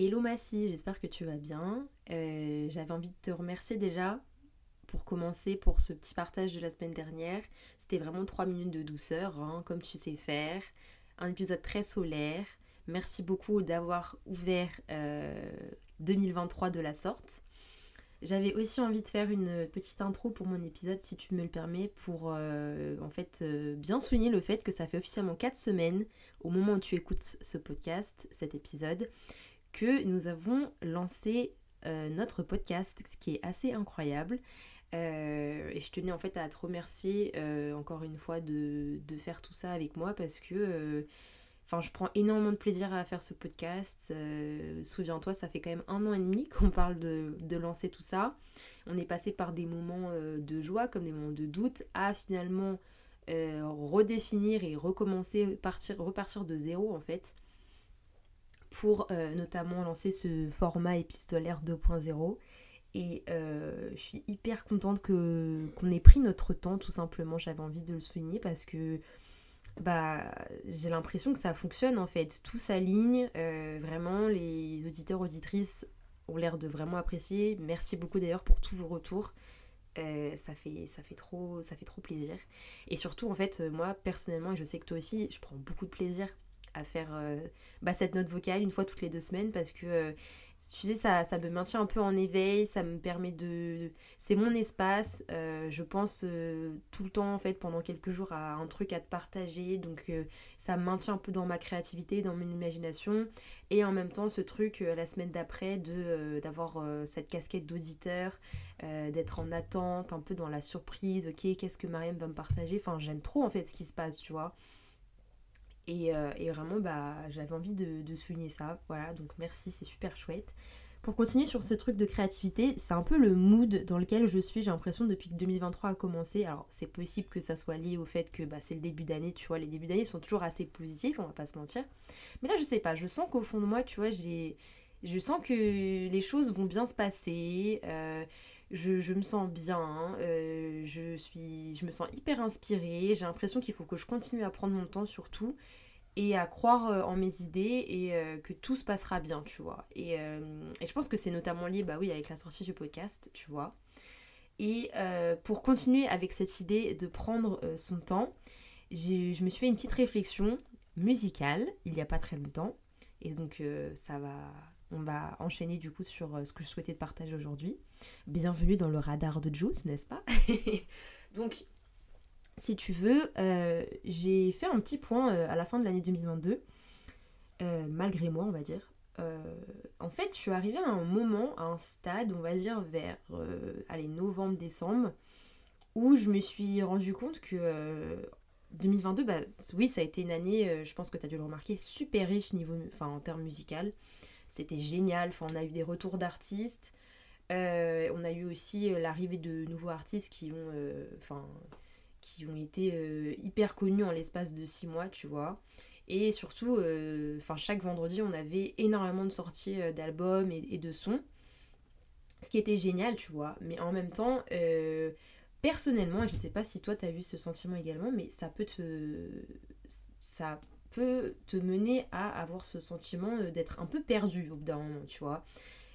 Hello Massy, j'espère que tu vas bien. Euh, j'avais envie de te remercier déjà pour commencer pour ce petit partage de la semaine dernière. C'était vraiment 3 minutes de douceur, hein, comme tu sais faire. Un épisode très solaire. Merci beaucoup d'avoir ouvert 2023 euh, de la sorte. J'avais aussi envie de faire une petite intro pour mon épisode, si tu me le permets, pour euh, en fait bien souligner le fait que ça fait officiellement 4 semaines au moment où tu écoutes ce podcast, cet épisode, que nous avons lancé euh, notre podcast, ce qui est assez incroyable. Euh, et je tenais en fait à te remercier euh, encore une fois de, faire tout ça avec moi parce que enfin je prends énormément de plaisir à faire ce podcast. Souviens-toi, ça fait quand même un an et demi qu'on parle de, de, lancer tout ça. On est passé par des moments de joie comme des moments de doute à finalement redéfinir et recommencer, partir, repartir de zéro en fait pour euh, notamment lancer ce format épistolaire 2.0. Et euh, je suis hyper contente qu'on ait pris notre temps, tout simplement. J'avais envie de le souligner parce que bah, j'ai l'impression que ça fonctionne en fait. Tout s'aligne. Euh, vraiment, les auditeurs, auditrices ont l'air de vraiment apprécier. Merci beaucoup d'ailleurs pour tous vos retours. ça, fait, ça, fait trop, ça fait trop plaisir. Et surtout, en fait, moi personnellement, et je sais que toi aussi, je prends beaucoup de plaisir à faire euh, bah, cette note vocale une fois toutes les deux semaines parce que euh, tu sais ça, ça me maintient un peu en éveil ça me permet de c'est mon espace euh, je pense tout le temps en fait pendant quelques jours à un truc à te partager. Donc ça me maintient un peu dans ma créativité dans mon imagination. Et en même temps ce truc la semaine d'après de d'avoir cette casquette d'auditeur d'être en attente un peu dans la surprise. Ok qu'est-ce que Mariam va me partager? Enfin j'aime trop en fait ce qui se passe tu vois euh, et, vraiment, bah, j'avais envie de, souligner ça. Voilà, donc merci, c'est super chouette. Pour continuer sur ce truc de créativité, c'est un peu le mood dans lequel je suis, j'ai l'impression, depuis que 2023 a commencé. Alors, c'est possible que ça soit lié au fait que bah, c'est le début d'année, tu vois. Les débuts d'année sont toujours assez positifs, on va pas se mentir. Mais là, je sais pas, je sens qu'au fond de moi, tu vois, j'ai. Je sens que les choses vont bien se passer. Euh, je, me sens bien, euh, je, suis, je me sens hyper inspirée, j'ai l'impression qu'il faut que je continue à prendre mon temps surtout et à croire euh, en mes idées et euh, que tout se passera bien, tu vois. Et, et je pense que c'est notamment lié, bah oui, avec la sortie du podcast, tu vois. Et pour continuer avec cette idée de prendre son temps, je me suis fait une petite réflexion musicale il n'y a pas très longtemps. Et donc ça va on va enchaîner du coup sur euh, ce que je souhaitais te partager aujourd'hui. Bienvenue dans le radar de Juice, n'est-ce pas? Donc, si tu veux, euh, j'ai fait un petit point euh, à la fin de l'année 2022, malgré moi, on va dire. en fait, je suis arrivée à un moment, à un stade, on va dire vers allez, novembre-décembre, où je me suis rendu compte que 2022, bah, oui, ça a été une année, je pense que tu as dû le remarquer, super riche niveau, en termes musical. C'était génial. On a eu des retours d'artistes. Euh, on a eu aussi euh, l'arrivée de nouveaux artistes qui ont, euh, qui ont été hyper connus en l'espace de six mois, tu vois. Et surtout, enfin, chaque vendredi, on avait énormément de sorties d'albums et, de sons. Ce qui était génial, tu vois. Mais en même temps, personnellement, et je ne sais pas si toi, tu as vu ce sentiment également, mais ça peut te... Ça peut te mener à avoir ce sentiment euh, d'être un peu perdu au bout d'un moment, tu vois.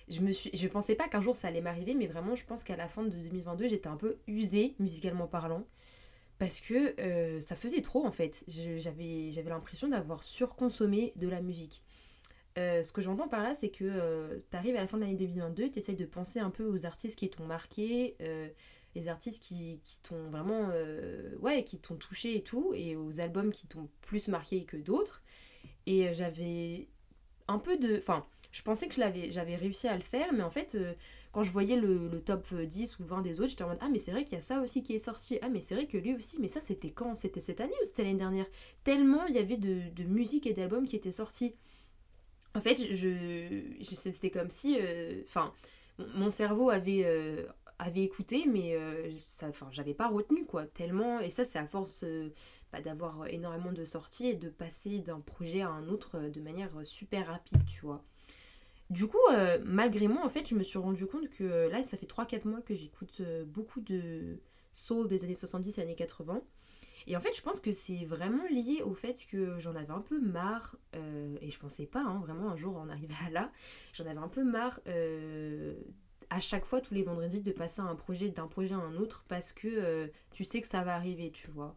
Je me suis, je pensais pas qu'un jour ça allait m'arriver, mais vraiment, je pense qu'à la fin de 2022, j'étais un peu usée, musicalement parlant, parce que euh, ça faisait trop en fait. J'avais, l'impression d'avoir surconsommé de la musique. Euh, ce que j'entends par là, c'est que tu arrives à la fin de l'année 2022, tu essayes de penser un peu aux artistes qui t'ont marqué, les artistes qui, qui t'ont vraiment euh, ouais qui t'ont touché et tout et aux albums qui t'ont plus marqué que d'autres et euh, j'avais un peu de enfin je pensais que j'avais réussi à le faire mais en fait euh, quand je voyais le, top 10 ou 20 des autres j'étais en mode ah mais c'est vrai qu'il y a ça aussi qui est sorti ah mais c'est vrai que lui aussi mais ça c'était quand? C'était cette année ou c'était l'année dernière? Tellement il y avait de, musique et d'albums qui étaient sortis en fait je, c'était comme si enfin mon cerveau avait avait écouté, mais euh, ça, enfin, j'avais pas retenu quoi, tellement. Et ça, c'est à force euh, bah, d'avoir énormément de sorties et de passer d'un projet à un autre euh, de manière super rapide, tu vois. Du coup, malgré moi, en fait, je me suis rendu compte que là, ça fait 3-4 mois que j'écoute beaucoup de soul des années 70 et années 80. Et en fait, je pense que c'est vraiment lié au fait que j'en avais un peu marre, euh, et je pensais pas, hein, vraiment un jour en arriver à là, j'en avais un peu marre euh, à chaque fois, tous les vendredis, de passer un projet d'un projet à un autre parce que euh, tu sais que ça va arriver, tu vois.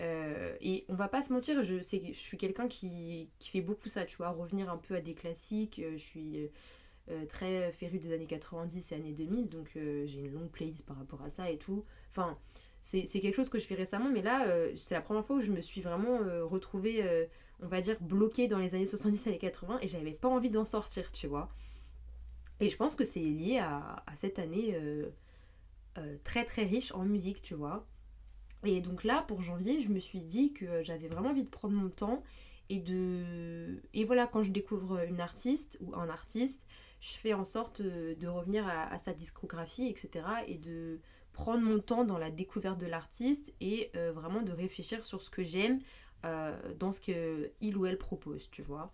Et on va pas se mentir, je, suis quelqu'un qui, fait beaucoup ça, tu vois, revenir un peu à des classiques. je suis très féru des années 90 et années 2000, donc j'ai une longue playlist par rapport à ça et tout. Enfin, c'est quelque chose que je fais récemment, mais là, euh, c'est la première fois où je me suis vraiment euh, retrouvée, euh, on va dire, bloquée dans les années 70 et 80 et j'avais pas envie d'en sortir, tu vois. Et je pense que c'est lié à, cette année très très riche en musique, tu vois. Et donc là, pour janvier, je me suis dit que j'avais vraiment envie de prendre mon temps et de... Et voilà, quand je découvre une artiste ou un artiste, je fais en sorte de revenir à sa discographie, etc. et de prendre mon temps dans la découverte de l'artiste et euh, vraiment de réfléchir sur ce que j'aime euh, dans ce qu'il ou elle propose, tu vois.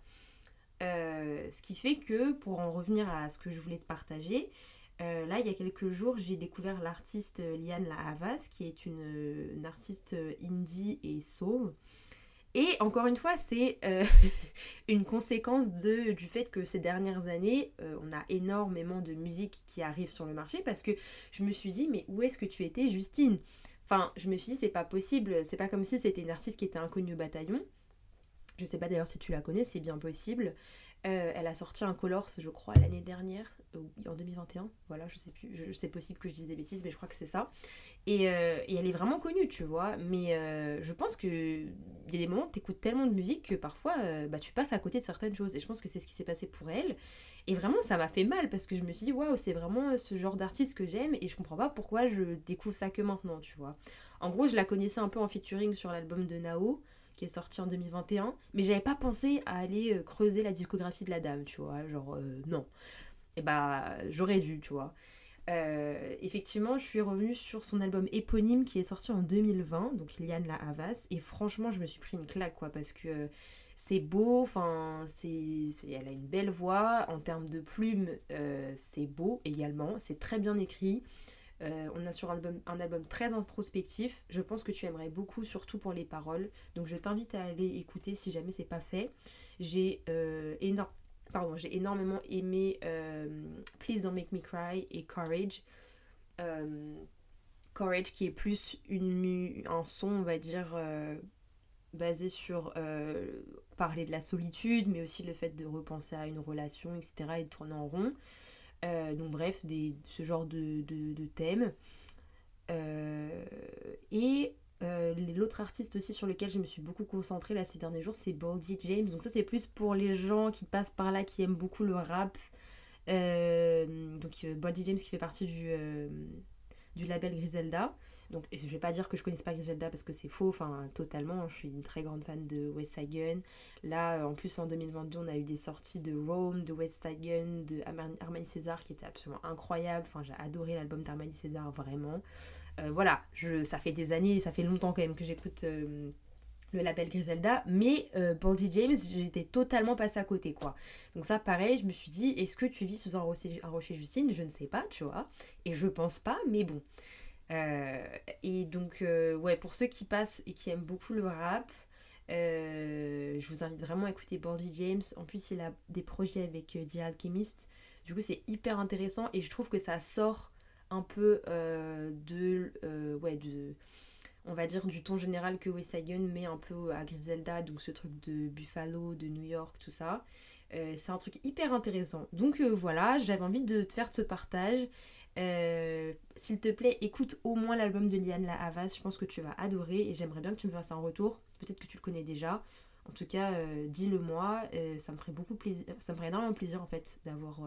Euh, ce qui fait que, pour en revenir à ce que je voulais te partager, là, il y a quelques jours, j'ai découvert l'artiste Liane La Havas, qui est une, une artiste indie et soul. Et encore une fois, c'est euh, une conséquence du fait que ces dernières années, euh, on a énormément de musique qui arrive sur le marché parce que je me suis dit, mais où est-ce que tu étais, Justine? Enfin, je me suis dit, c'est pas possible, c'est pas comme si c'était une artiste qui était inconnue au bataillon. Je sais pas d'ailleurs si tu la connais, c'est bien possible. Euh, elle a sorti un Colors, je crois, l'année dernière, en 2021. Voilà, je sais plus. c'est possible que je dise des bêtises, mais je crois que c'est ça. Et, euh, elle est vraiment connue, tu vois. Mais euh, je pense qu'il y a des moments où tu écoutes tellement de musique que parfois, bah, tu passes à côté de certaines choses. Et je pense que c'est ce qui s'est passé pour elle. Et vraiment, ça m'a fait mal parce que je me suis dit, waouh, c'est vraiment ce genre d'artiste que j'aime. Et je comprends pas pourquoi je découvre ça que maintenant, tu vois. En gros, je la connaissais un peu en featuring sur l'album de Nao qui est sorti en 2021, mais j'avais pas pensé à aller euh, creuser la discographie de la dame, tu vois, genre euh, non. Et bah j'aurais dû, tu vois. Euh, effectivement, je suis revenue sur son album éponyme qui est sorti en 2020, donc Liane La Havas, et franchement, je me suis pris une claque, quoi, parce que c'est beau, enfin, elle a une belle voix, en termes de plumes, c'est beau également, c'est très bien écrit. Euh, on a sur un album, un album très introspectif. Je pense que tu aimerais beaucoup, surtout pour les paroles. Donc je t'invite à aller écouter si jamais c'est pas fait. J'ai euh, énormément aimé euh, Please Don't Make Me Cry et Courage. Courage qui est plus une, un son, on va dire, basé sur parler de la solitude, mais aussi le fait de repenser à une relation, etc. et de tourner en rond. Euh, donc bref, ce genre de, de, thème. Euh, et euh, l'autre artiste aussi sur lequel je me suis beaucoup concentrée là ces derniers jours, c'est Baldy James. Donc ça c'est plus pour les gens qui passent par là, qui aiment beaucoup le rap. donc Baldy James qui fait partie du, du label Griselda. Donc je vais pas dire que je connaisse pas Griselda parce que c'est faux, enfin totalement, je suis une très grande fan de West Gun. Là euh, en plus en 2022 on a eu des sorties de Rome, de West Gun, de Armani César qui étaient absolument incroyables, enfin j'ai adoré l'album d'Armani César vraiment. Euh, voilà, je, ça fait des années, ça fait longtemps quand même que j'écoute euh, le label Griselda, mais Baldy James, j'étais totalement passée à côté, quoi. Donc ça, pareil, je me suis dit, est-ce que tu vis sous un rocher, Justine? Je ne sais pas, tu vois. Et je pense pas, mais bon. Euh, et donc, euh, ouais, pour ceux qui passent et qui aiment beaucoup le rap, euh, je vous invite vraiment à écouter Baldy James. En plus, il a des projets avec The Alchemist. Du coup, c'est hyper intéressant et je trouve que ça sort un peu de, ouais, de, on va dire, du ton général que West Side mais un peu à Griselda, donc ce truc de Buffalo, de New York, tout ça. c'est un truc hyper intéressant. Donc voilà, j'avais envie de te faire ce partage. Euh, s'il te plaît, écoute au moins l'album de Liane La Havas. Je pense que tu vas adorer et j'aimerais bien que tu me fasses un retour. Peut-être que tu le connais déjà. En tout cas, euh, dis-le moi. Euh, ça me ferait. Ça me ferait énormément plaisir en fait d'avoir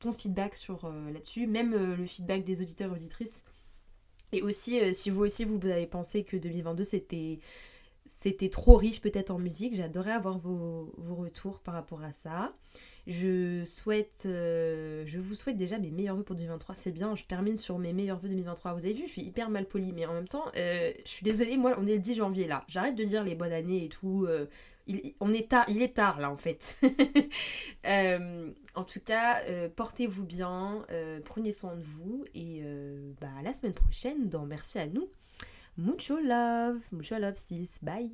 ton feedback sur là-dessus. Même le feedback des auditeurs et auditrices. Et aussi, si vous aussi vous avez pensé que 2022 c'était c'était trop riche peut-être en musique, j'adorais avoir vos, retours par rapport à ça. Je souhaite, euh, je vous souhaite déjà mes meilleurs vœux pour 2023. C'est bien, je termine sur mes meilleurs vœux 2023. Vous avez vu, je suis hyper mal polie, mais en même temps, euh, je suis désolée, moi, on est le 10 janvier là. J'arrête de dire les bonnes années et tout. Euh, il, on est tard, il est tard là en fait. en tout cas, portez-vous bien, prenez soin de vous et bah, la semaine prochaine dans Merci à nous. Mucho love, mucho love sis, bye